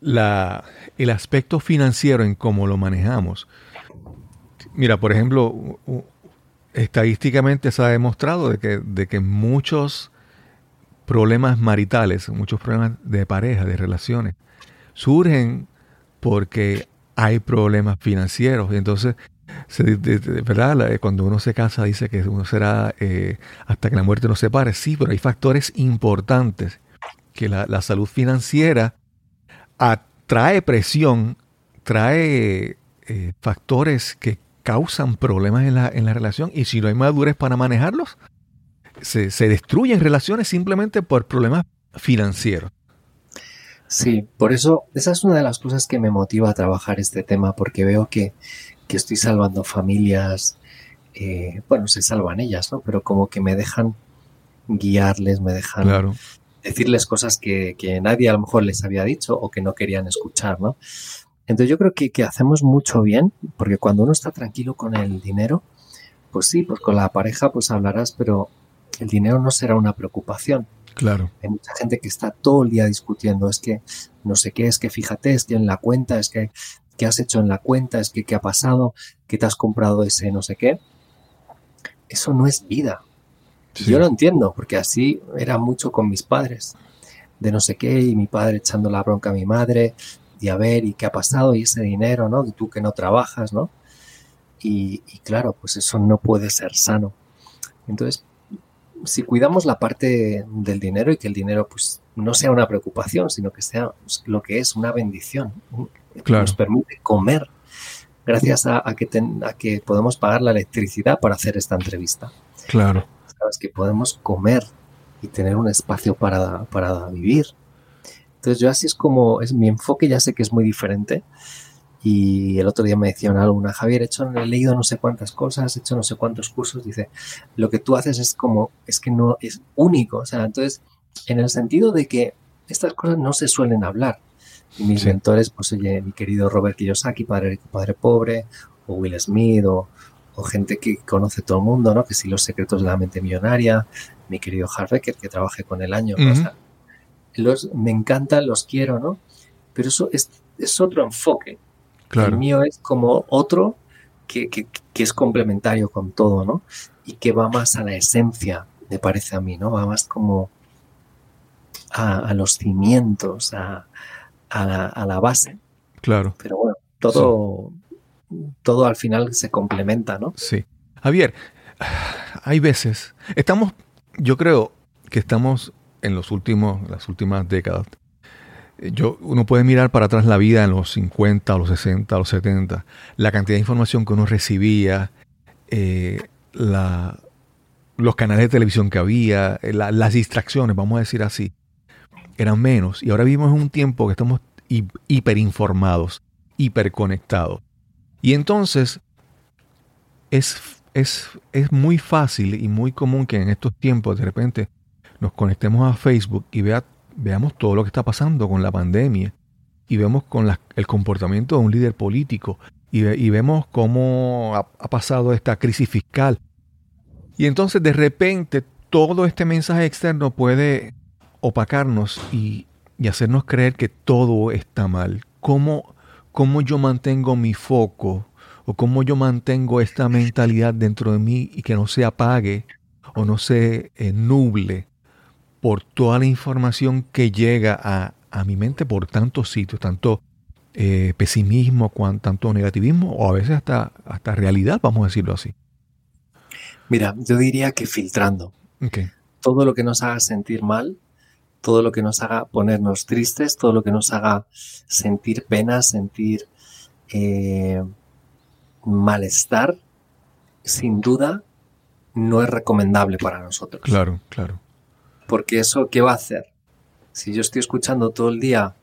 la, el aspecto financiero en cómo lo manejamos Mira, por ejemplo, estadísticamente se ha demostrado de que, de que muchos problemas maritales, muchos problemas de pareja, de relaciones, surgen porque hay problemas financieros. Entonces, ¿verdad? Cuando uno se casa dice que uno será eh, hasta que la muerte nos separe. Sí, pero hay factores importantes que la, salud financiera atrae presión, trae eh, factores que causan problemas en la, en la relación y si no hay madurez para manejarlos, se, destruyen relaciones simplemente por problemas financieros. Sí, por eso esa es una de las cosas que me motiva a trabajar este tema, porque veo que, estoy salvando familias, eh, bueno, se salvan ellas, ¿no? Pero como que me dejan guiarles, me dejan decirles cosas que, que, nadie a lo mejor les había dicho o que no querían escuchar, ¿no? Entonces yo creo que, que, hacemos mucho bien, porque cuando uno está tranquilo con el dinero, pues sí, pues con la pareja pues hablarás, pero el dinero no será una preocupación. Claro. Hay mucha gente que está todo el día discutiendo, es que no sé qué, es que fíjate, es que en la cuenta, es que, qué has hecho en la cuenta, es que qué ha pasado, que te has comprado ese no sé qué. Eso no es vida. Yo lo entiendo, porque así era mucho con mis padres, de no sé qué, y mi padre echando la bronca a mi madre, y a ver, y qué ha pasado, y ese dinero, ¿no? Y tú que no trabajas, ¿no? Y, y claro, pues eso no puede ser sano. Entonces, si cuidamos la parte del dinero y que el dinero pues no sea una preocupación, sino que sea pues, lo que es una bendición, que nos permite comer gracias a, que a que podemos pagar la electricidad para hacer esta entrevista. Claro. Sabes que podemos comer y tener un espacio para, para vivir. Entonces yo así es como, es mi enfoque, ya sé que es muy diferente, y el otro día me decían alguna, Javier, he, hecho, he leído no sé cuántas cosas, he hecho no sé cuántos cursos. Dice, lo que tú haces es como, es que no, es único. O sea, entonces, en el sentido de que estas cosas no se suelen hablar. Y mis mentores, pues oye, mi querido Robert Kiyosaki, Padre Padre Pobre, o Will Smith, o, gente que conoce todo el mundo, ¿no? Que si los secretos de la mente millonaria, mi querido Harbecker, que trabajé con el año. los, me encantan, los quiero, ¿no? Pero eso es, es otro enfoque. El mío es como otro que, es complementario con todo, ¿no? Y que va más a la esencia, me parece a mí, ¿no? Va más como a, los cimientos, a, la, base. Claro. Pero bueno, todo, todo al final se complementa, ¿no? Sí. Javier, hay veces, estamos, yo creo que estamos en los últimos, las últimas décadas, yo, uno puede mirar para atrás la vida en los 50, los 60, los 70, la cantidad de información que uno recibía, eh, los canales de televisión que había, eh, las distracciones, vamos a decir así, eran menos. Y ahora vivimos en un tiempo que estamos hiperinformados, hiperconectados. Y entonces es, es, es muy fácil y muy común que en estos tiempos de repente nos conectemos a Facebook y vea veamos todo lo que está pasando con la pandemia y vemos con el comportamiento de un líder político y, vemos cómo ha, pasado esta crisis fiscal. Y entonces de repente todo este mensaje externo puede opacarnos y, hacernos creer que todo está mal. ¿Cómo, ¿Cómo yo mantengo mi foco o cómo yo mantengo esta mentalidad dentro de mí y que no se apague o no se eh, nuble por toda la información que llega a, mi mente por tantos sitios, tanto eh, pesimismo, cuanto, tanto negativismo o a veces hasta, hasta realidad, vamos a decirlo así. Mira, yo diría que filtrando. Todo lo que nos haga sentir mal, todo lo que nos haga ponernos tristes, todo lo que nos haga sentir pena, sentir eh, malestar, sin duda no es recomendable para nosotros. Claro, claro. Porque eso, ¿qué va a hacer? Si yo estoy escuchando todo el día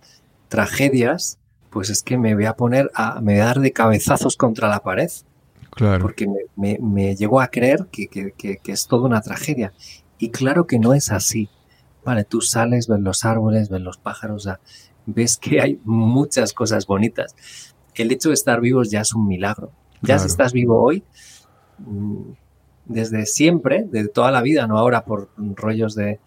tragedias, pues es que me voy a poner a, me voy a dar de cabezazos contra la pared. Claro. Porque me, me, llego a creer que, que, que, es toda una tragedia. Y claro que no es así. Vale, tú sales, ves los árboles, ves los pájaros, ves que hay muchas cosas bonitas. El hecho de estar vivos ya es un milagro. Ya si estás vivo hoy, mm, desde siempre, de toda la vida, no ahora por rollos de,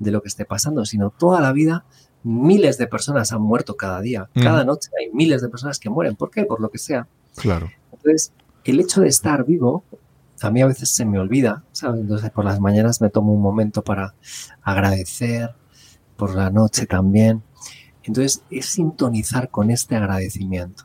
lo que esté pasando, sino toda la vida, miles de personas han muerto cada día. Cada noche hay miles de personas que mueren. ¿Por qué? Por lo que sea. Claro. Entonces, el hecho de estar vivo, a mí a veces se me olvida, ¿sabes? Entonces, por las mañanas me tomo un momento para agradecer, por la noche también. Entonces, es sintonizar con este agradecimiento.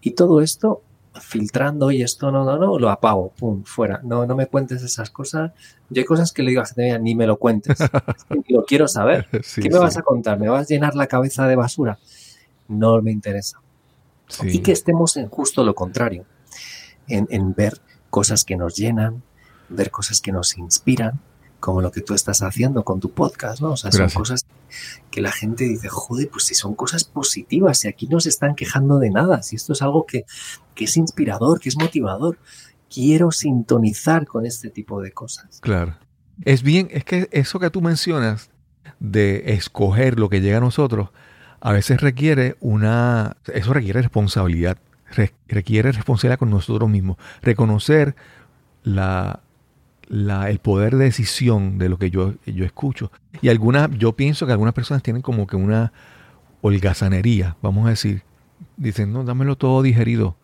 Y todo esto filtrando y esto no, no, no, lo apago, pum, fuera. No, no me cuentes esas cosas. Yo hay cosas que le digo a gente, ni me lo cuentes. <laughs> lo quiero saber. <laughs> ¿Qué me vas a contar? ¿Me vas a llenar la cabeza de basura? No me interesa. Y que estemos en justo lo contrario, en, en ver cosas que nos llenan, ver cosas que nos inspiran, como lo que tú estás haciendo con tu podcast, ¿no? O sea, son cosas que la gente dice, joder, pues si son cosas positivas, si aquí no se están quejando de nada, si esto es algo que, que es inspirador, que es motivador, quiero sintonizar con este tipo de cosas. Claro. Es bien, es que eso que tú mencionas de escoger lo que llega a nosotros, a veces requiere una, eso requiere responsabilidad, requiere responsabilidad con nosotros mismos, reconocer la, el poder de decisión de lo que yo, yo escucho. Y algunas, yo pienso que algunas personas tienen como que una holgazanería, vamos a decir, dicen, no, dámelo todo digerido.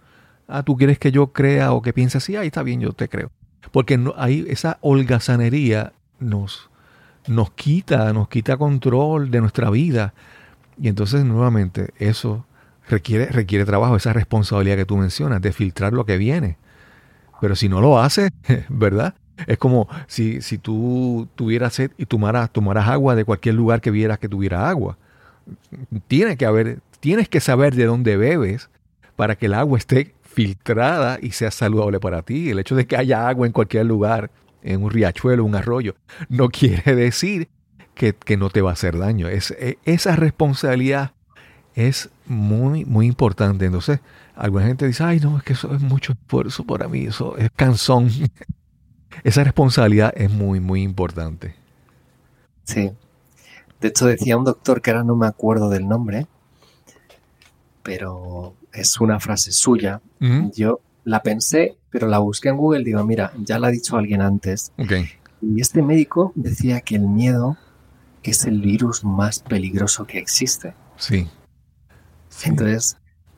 Ah, tú quieres que yo crea o que piense así, ahí está bien, yo te creo. Porque no, ahí esa holgazanería nos, nos quita, nos quita control de nuestra vida. Y entonces nuevamente eso requiere, requiere trabajo, esa responsabilidad que tú mencionas, de filtrar lo que viene. Pero si no lo haces, <laughs> ¿verdad? Es como si, si tú tuvieras sed y tomaras, tomaras agua de cualquier lugar que vieras que tuviera agua. Tiene que haber, tienes que saber de dónde bebes para que el agua esté filtrada y sea saludable para ti. El hecho de que haya agua en cualquier lugar, en un riachuelo, un arroyo, no quiere decir que, no te va a hacer daño. Es, e, esa responsabilidad es muy, muy importante. Entonces, alguna gente dice, ay, no, es que eso es mucho esfuerzo para mí, eso es cansón. Esa responsabilidad es muy, muy importante. Sí. De hecho, decía un doctor que ahora no me acuerdo del nombre, pero es una frase suya. Yo la pensé, pero la busqué en Google. Digo, mira, ya la ha dicho alguien antes. Y este médico decía que el miedo es el virus más peligroso que existe. Sí. Entonces,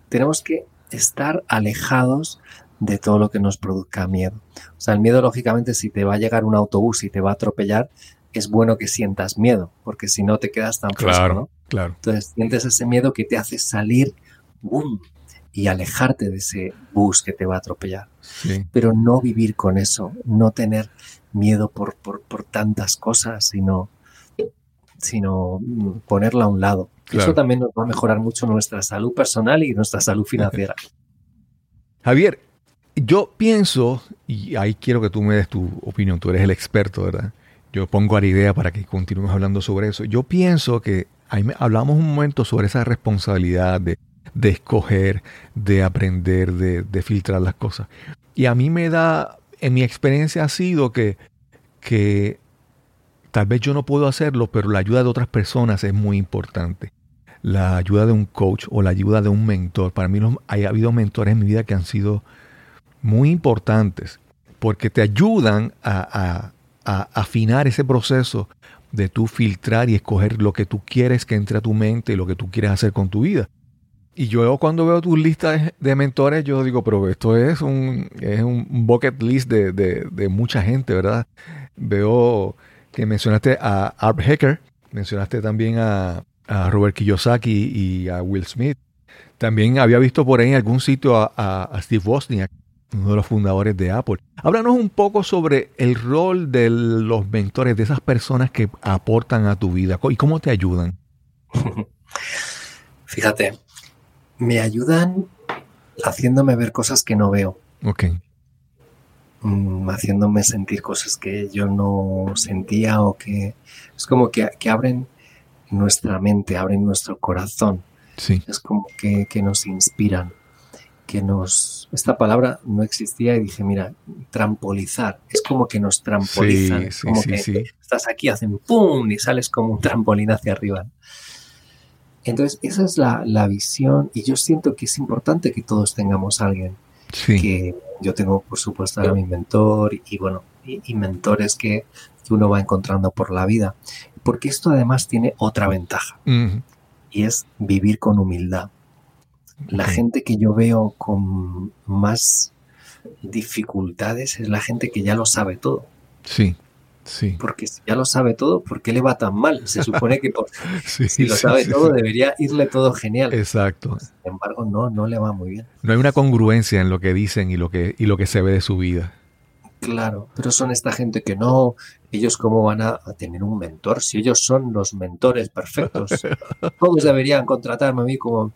tenemos que estar alejados de todo lo que nos produzca miedo. O sea, el miedo, lógicamente, si te va a llegar un autobús y te va a atropellar, es bueno que sientas miedo, porque si no te quedas tan claro, ¿no? Claro. Entonces, sientes ese miedo que te hace salir boom, y alejarte de ese bus que te va a atropellar. Pero no vivir con eso, no tener miedo por, por, tantas cosas, sino, sino ponerla a un lado. Eso también nos va a mejorar mucho nuestra salud personal y nuestra salud financiera. <laughs> Javier, yo pienso, y ahí quiero que tú me des tu opinión, tú eres el experto, ¿verdad? Yo pongo a la idea para que continuemos hablando sobre eso. Yo pienso que ahí hablamos un momento sobre esa responsabilidad de de escoger, de aprender, de, filtrar las cosas. Y a mí me da, en mi experiencia ha sido que, que tal vez yo no puedo hacerlo, pero la ayuda de otras personas es muy importante. La ayuda de un coach o la ayuda de un mentor. Para mí ha habido mentores en mi vida que han sido muy importantes porque te ayudan a, a afinar ese proceso de tú filtrar y escoger lo que tú quieres que entre a tu mente y lo que tú quieres hacer con tu vida. Y yo cuando veo tus listas de mentores, yo digo, pero esto es un, es un bucket list de, mucha gente, ¿verdad? Veo que mencionaste a Art Hacker, mencionaste también a, Robert Kiyosaki y a Will Smith. También había visto por ahí en algún sitio a, Steve Wozniak, uno de los fundadores de Apple. Háblanos un poco sobre el rol de los mentores, de esas personas que aportan a tu vida y cómo te ayudan. <laughs> Fíjate, me ayudan haciéndome ver cosas que no veo. Ok. Mm, haciéndome sentir cosas que yo no sentía o que es como que, abren nuestra mente, abren nuestro corazón. Sí. Es como que, nos inspiran, que nos... Esta palabra no existía y dije, mira, trampolizar, es como que nos trampolizan, sí, como que estás aquí, hacen ¡pum! y sales como un trampolín hacia arriba. Entonces, esa es la, visión y yo siento que es importante que todos tengamos a alguien. Que yo tengo, por supuesto, a mi mentor y, bueno, y, mentores que, uno va encontrando por la vida. Porque esto además tiene otra ventaja y es vivir con humildad. La gente que yo veo con más dificultades es la gente que ya lo sabe todo. Sí. Sí. Porque si ya lo sabe todo, ¿por qué le va tan mal? Se supone que <laughs> si lo sabe todo, debería irle todo genial. Exacto. Sin embargo, no, no le va muy bien. No hay una congruencia en lo que dicen y lo que, y lo que se ve de su vida. Claro, pero son esta gente que no, ellos cómo van a, tener un mentor si ellos son los mentores perfectos. <laughs> Todos deberían contratarme a mí como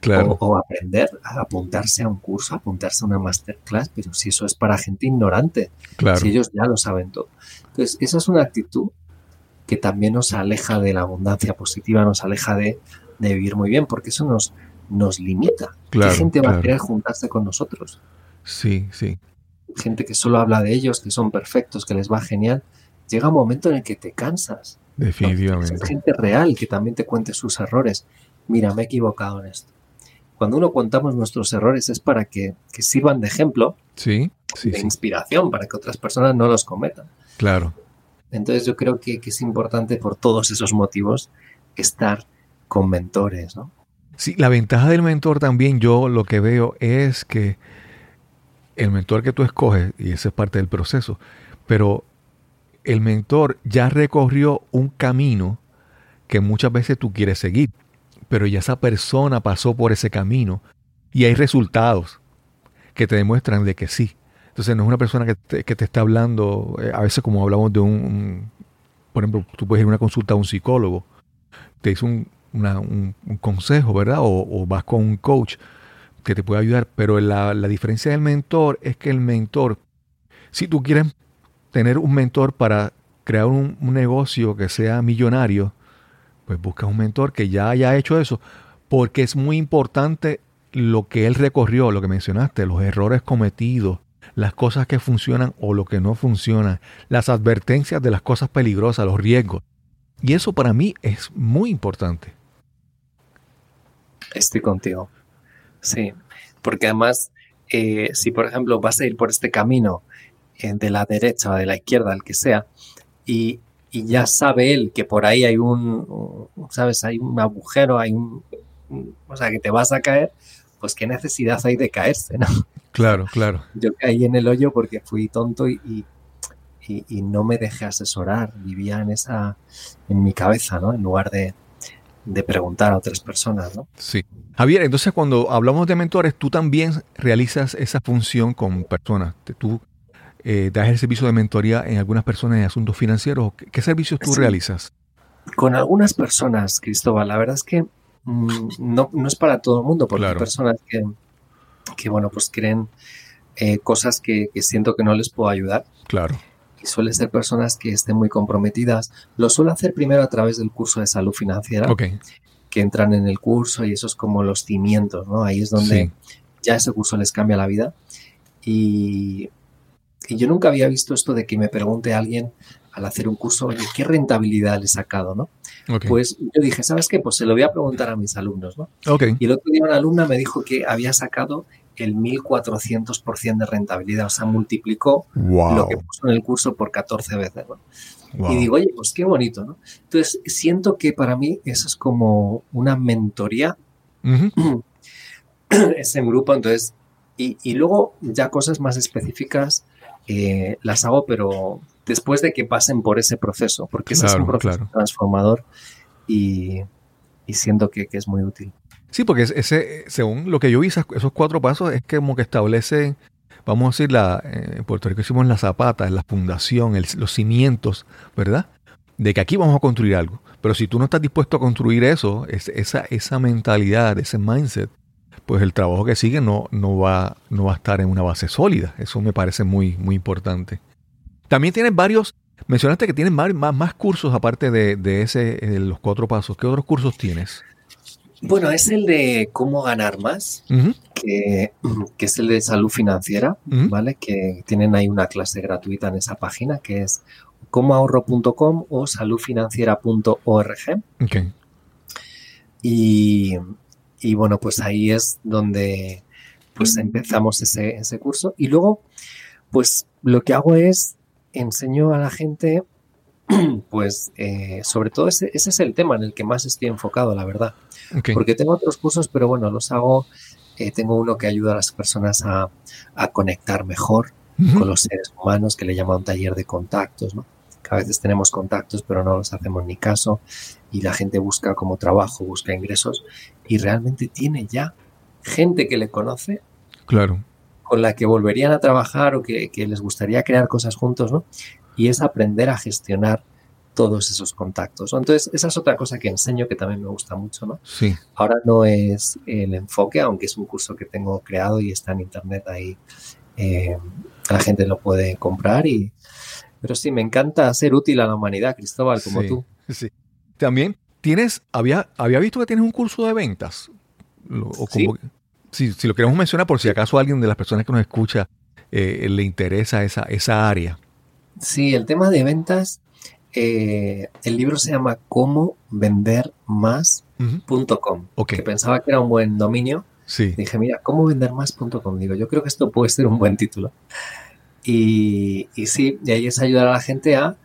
Claro. O, aprender, a apuntarse a un curso, apuntarse a una masterclass, pero si eso es para gente ignorante, si ellos ya lo saben todo. Entonces, esa es una actitud que también nos aleja de la abundancia positiva, nos aleja de, vivir muy bien, porque eso nos, nos limita. Claro, ¿Qué gente va a querer juntarse con nosotros? Sí, sí. Gente que solo habla de ellos, que son perfectos, que les va genial. Llega un momento en el que te cansas. Definitivamente. gente real que también te cuente sus errores mira, me he equivocado en esto. Cuando uno contamos nuestros errores es para que, sirvan de ejemplo, sí, de inspiración, para que otras personas no los cometan. Claro. Entonces yo creo que, es importante por todos esos motivos estar con mentores, ¿no? Sí, la ventaja del mentor también yo lo que veo es que el mentor que tú escoges, y ese es parte del proceso, pero el mentor ya recorrió un camino que muchas veces tú quieres seguir, pero ya esa persona pasó por ese camino y hay resultados que te demuestran de que sí. Entonces no es una persona que te, está hablando, eh, a veces como hablamos de un, por ejemplo, tú puedes ir a una consulta a un psicólogo, te dice un, consejo, ¿verdad? O, vas con un coach que te puede ayudar, pero la, la diferencia del mentor es que el mentor, si tú quieres tener un mentor para crear un, negocio que sea millonario, pues busca un mentor que ya haya hecho eso, porque es muy importante lo que él recorrió, lo que mencionaste, los errores cometidos, las cosas que funcionan o lo que no funciona, las advertencias de las cosas peligrosas, los riesgos. Y eso para mí es muy importante. Estoy contigo. Sí, porque además, eh, si por ejemplo vas a ir por este camino eh, de la derecha o de la izquierda, el que sea, y, ya sabe él que por ahí hay un, ¿sabes? Hay un agujero, hay un, o sea, que te vas a caer, pues qué necesidad hay de caerse, ¿no? Claro, claro. Yo caí en el hoyo porque fui tonto y, y, no me dejé asesorar, vivía en esa, en mi cabeza, ¿no? En lugar de, de preguntar a otras personas, ¿no? Sí. Javier, entonces cuando hablamos de mentores, tú también realizas esa función con personas. Tú eh, das el servicio de mentoría en algunas personas en asuntos financieros. ¿Qué, servicios tú realizas? Con algunas personas, Cristóbal. La verdad es que mm, no, es para todo el mundo, porque hay personas que, que, bueno, pues creen eh, cosas que, siento que no les puedo ayudar. Claro. Y suele ser personas que estén muy comprometidas. Lo suelo hacer primero a través del curso de salud financiera. Que entran en el curso y eso es como los cimientos, ¿no? Ahí es donde ya ese curso les cambia la vida. Y, y yo nunca había visto esto de que me pregunte alguien al hacer un curso, ¿qué rentabilidad le he sacado? ¿no? Pues yo dije, ¿sabes qué? Pues se lo voy a preguntar a mis alumnos. ¿no? Y el otro día una alumna me dijo que había sacado el 1400% de rentabilidad, o sea, multiplicó lo que puso en el curso por 14 veces. ¿no? Y digo, oye, pues qué bonito, ¿no? Entonces, siento que para mí eso es como una mentoría, <clears throat> ese grupo, entonces, y, y, luego ya cosas más específicas, eh, las hago, pero después de que pasen por ese proceso, porque ese es un proceso transformador y, siento que, es muy útil. Sí, porque ese, según lo que yo vi, esos cuatro pasos es que como que establecen, vamos a decir, la, eh, en Puerto Rico hicimos la zapata, la fundación, los cimientos, ¿verdad? De que aquí vamos a construir algo. Pero si tú no estás dispuesto a construir eso, esa, esa mentalidad, ese mindset, pues el trabajo que sigue no, no, va, no va a estar en una base sólida. Eso me parece muy, muy importante. También tienes varios, mencionaste que tienes más, más, cursos aparte de, ese, de los cuatro pasos. ¿Qué otros cursos tienes? Bueno, es el de cómo ganar más, que, es el de salud financiera, ¿vale? Que tienen ahí una clase gratuita en esa página que es comoahorro.com o saludfinanciera.org. Okay. Y, y bueno, pues ahí es donde pues empezamos ese, ese curso. Y luego, pues lo que hago es enseño a la gente, <clears throat> pues eh, sobre todo ese, ese, es el tema en el que más estoy enfocado, la verdad. Porque tengo otros cursos, pero bueno, los hago, eh, tengo uno que ayuda a las personas a, a conectar mejor con los seres humanos, que le llama un taller de contactos, ¿no? A veces tenemos contactos, pero no los hacemos ni caso y la gente busca como trabajo, busca ingresos y realmente tiene ya gente que le conoce. Claro. Con la que volverían a trabajar o que, les gustaría crear cosas juntos, ¿no? Y es aprender a gestionar todos esos contactos. Entonces, esa es otra cosa que enseño que también me gusta mucho, ¿no? Sí. Ahora no es el enfoque, aunque es un curso que tengo creado y está en internet ahí. Eh, la gente lo puede comprar y... Pero sí, me encanta ser útil a la humanidad, Cristóbal, como tú. Sí. También tienes, había, había visto que tienes un curso de ventas. si, lo queremos mencionar por si acaso alguien de las personas que nos escucha eh, le interesa esa, esa área. Sí, el tema de ventas, eh, el libro se llama Cómo vender más.com, que pensaba que era un buen dominio. Sí. Dije, mira, cómo vender más.com. Digo, yo creo que esto puede ser un buen título. Y, y sí, y ahí es ayudar a la gente a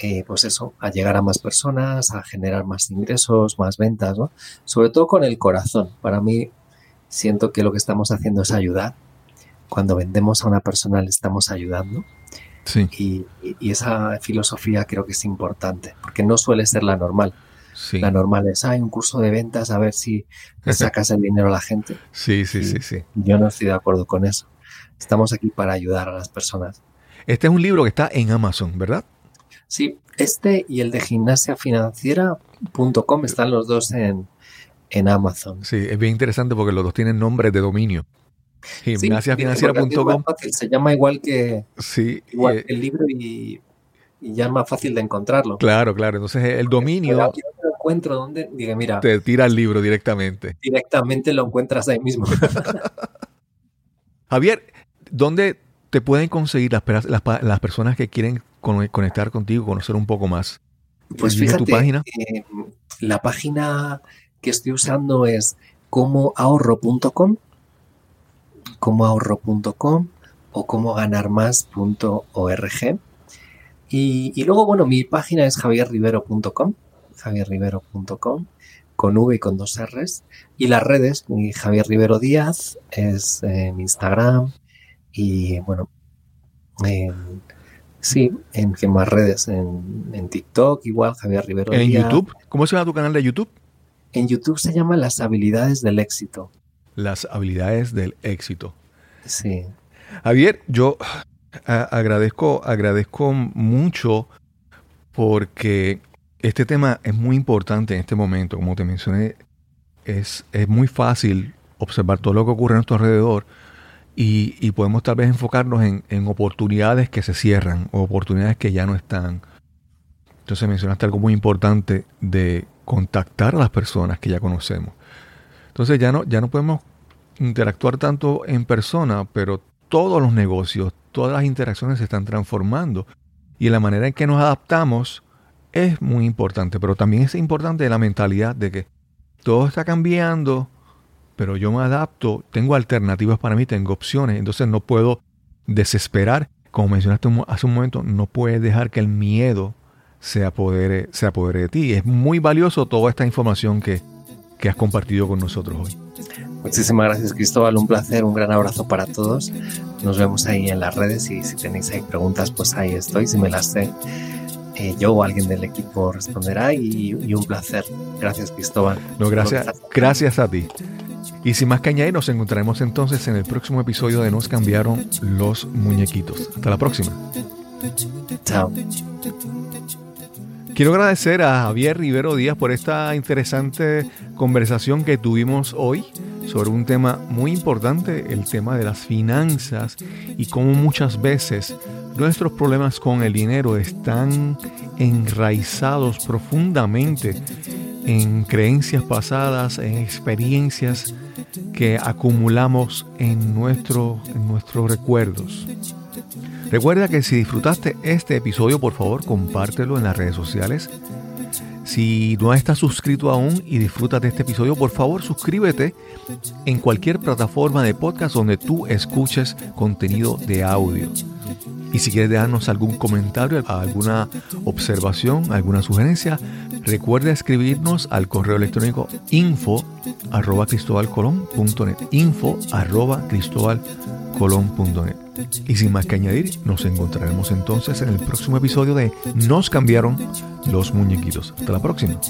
eh, pues eso, a llegar a más personas, a generar más ingresos, más ventas, ¿no? Sobre todo con el corazón. Para mí, siento que lo que estamos haciendo es ayudar. Cuando vendemos a una persona le estamos ayudando. Sí. Y, y esa filosofía creo que es importante, porque no suele ser la normal. Sí. La normal es, hay un curso de ventas a ver si le sacas el dinero a la gente. <laughs> Sí, sí, Y sí, sí. Yo no estoy de acuerdo con eso. Estamos aquí para ayudar a las personas. Este es un libro que está en Amazon, ¿verdad? Sí, este y el de gimnasiafinanciera.com están los dos en, en Amazon. Sí, es bien interesante porque los dos tienen nombres de dominio. Sí, porque Gimnasiafinanciera.com. fácil, Se llama igual que, Sí, igual eh, que el libro y, y ya es más fácil de encontrarlo. claro, claro. Entonces el Pero dominio aquí lo encuentro donde, diga, mira, te tira el libro directamente. directamente lo encuentras ahí mismo. <laughs> Javier, ¿dónde te pueden conseguir las, personas que quieren con- conectar contigo, conocer un poco más? Pues fíjate, tu página. eh, la página que estoy usando es comoahorro.com, comoahorro.com o comoganarmas.org. Y, y luego, bueno, mi página es javierrivero.com, javierrivero.com, con V y con dos R's. Y las redes, Javier Rivero Díaz es eh, mi Instagram y, bueno, en- sí, en qué más redes, en, en TikTok igual, Javier Rivero En. YouTube. ¿Cómo se llama tu canal de YouTube? En YouTube se llama Las habilidades del éxito. Las habilidades del éxito. Sí. Javier, yo a- agradezco, agradezco mucho porque este tema es muy importante en este momento. Como te mencioné, es, es muy fácil observar todo lo que ocurre a nuestro alrededor y, podemos tal vez enfocarnos en, en oportunidades que se cierran o oportunidades que ya no están. Entonces mencionaste algo muy importante de contactar a las personas que ya conocemos. Entonces ya no, ya no podemos interactuar tanto en persona, pero todos los negocios, todas las interacciones se están transformando. Y la manera en que nos adaptamos es muy importante, pero también es importante la mentalidad de que todo está cambiando, pero yo me adapto, tengo alternativas para mí, tengo opciones, entonces no puedo desesperar. Como mencionaste hace un momento, no puedes dejar que el miedo se apodere, se apodere de ti. Es muy valioso toda esta información que, que has compartido con nosotros hoy. Muchísimas gracias, Cristóbal. Un placer, un gran abrazo para todos. Nos vemos ahí en las redes y si tenéis ahí preguntas, pues ahí estoy. Si me las sé, eh, yo o alguien del equipo responderá y, y un placer. Gracias, Cristóbal. No, gracias, gracias a ti. Y sin más que añadir, nos encontraremos entonces en el próximo episodio de Nos cambiaron los muñequitos. Hasta la próxima. Chao. Quiero agradecer a Javier Rivero Díaz por esta interesante conversación que tuvimos hoy sobre un tema muy importante, el tema de las finanzas y cómo muchas veces nuestros problemas con el dinero están enraizados profundamente en creencias pasadas, en experiencias que acumulamos en, nuestro, nuestros recuerdos. Recuerda que si disfrutaste este episodio, por favor, compártelo en las redes sociales. Si no estás suscrito aún y disfrutas de este episodio, por favor, suscríbete en cualquier plataforma de podcast donde tú escuches contenido de audio. Y si quieres dejarnos algún comentario, alguna observación, alguna sugerencia, recuerda escribirnos al correo electrónico info arroba cristobalcolón.net info arroba cristobalcolón.net y sin más que añadir, nos encontraremos entonces en el próximo episodio de Nos cambiaron los muñequitos. Hasta la próxima.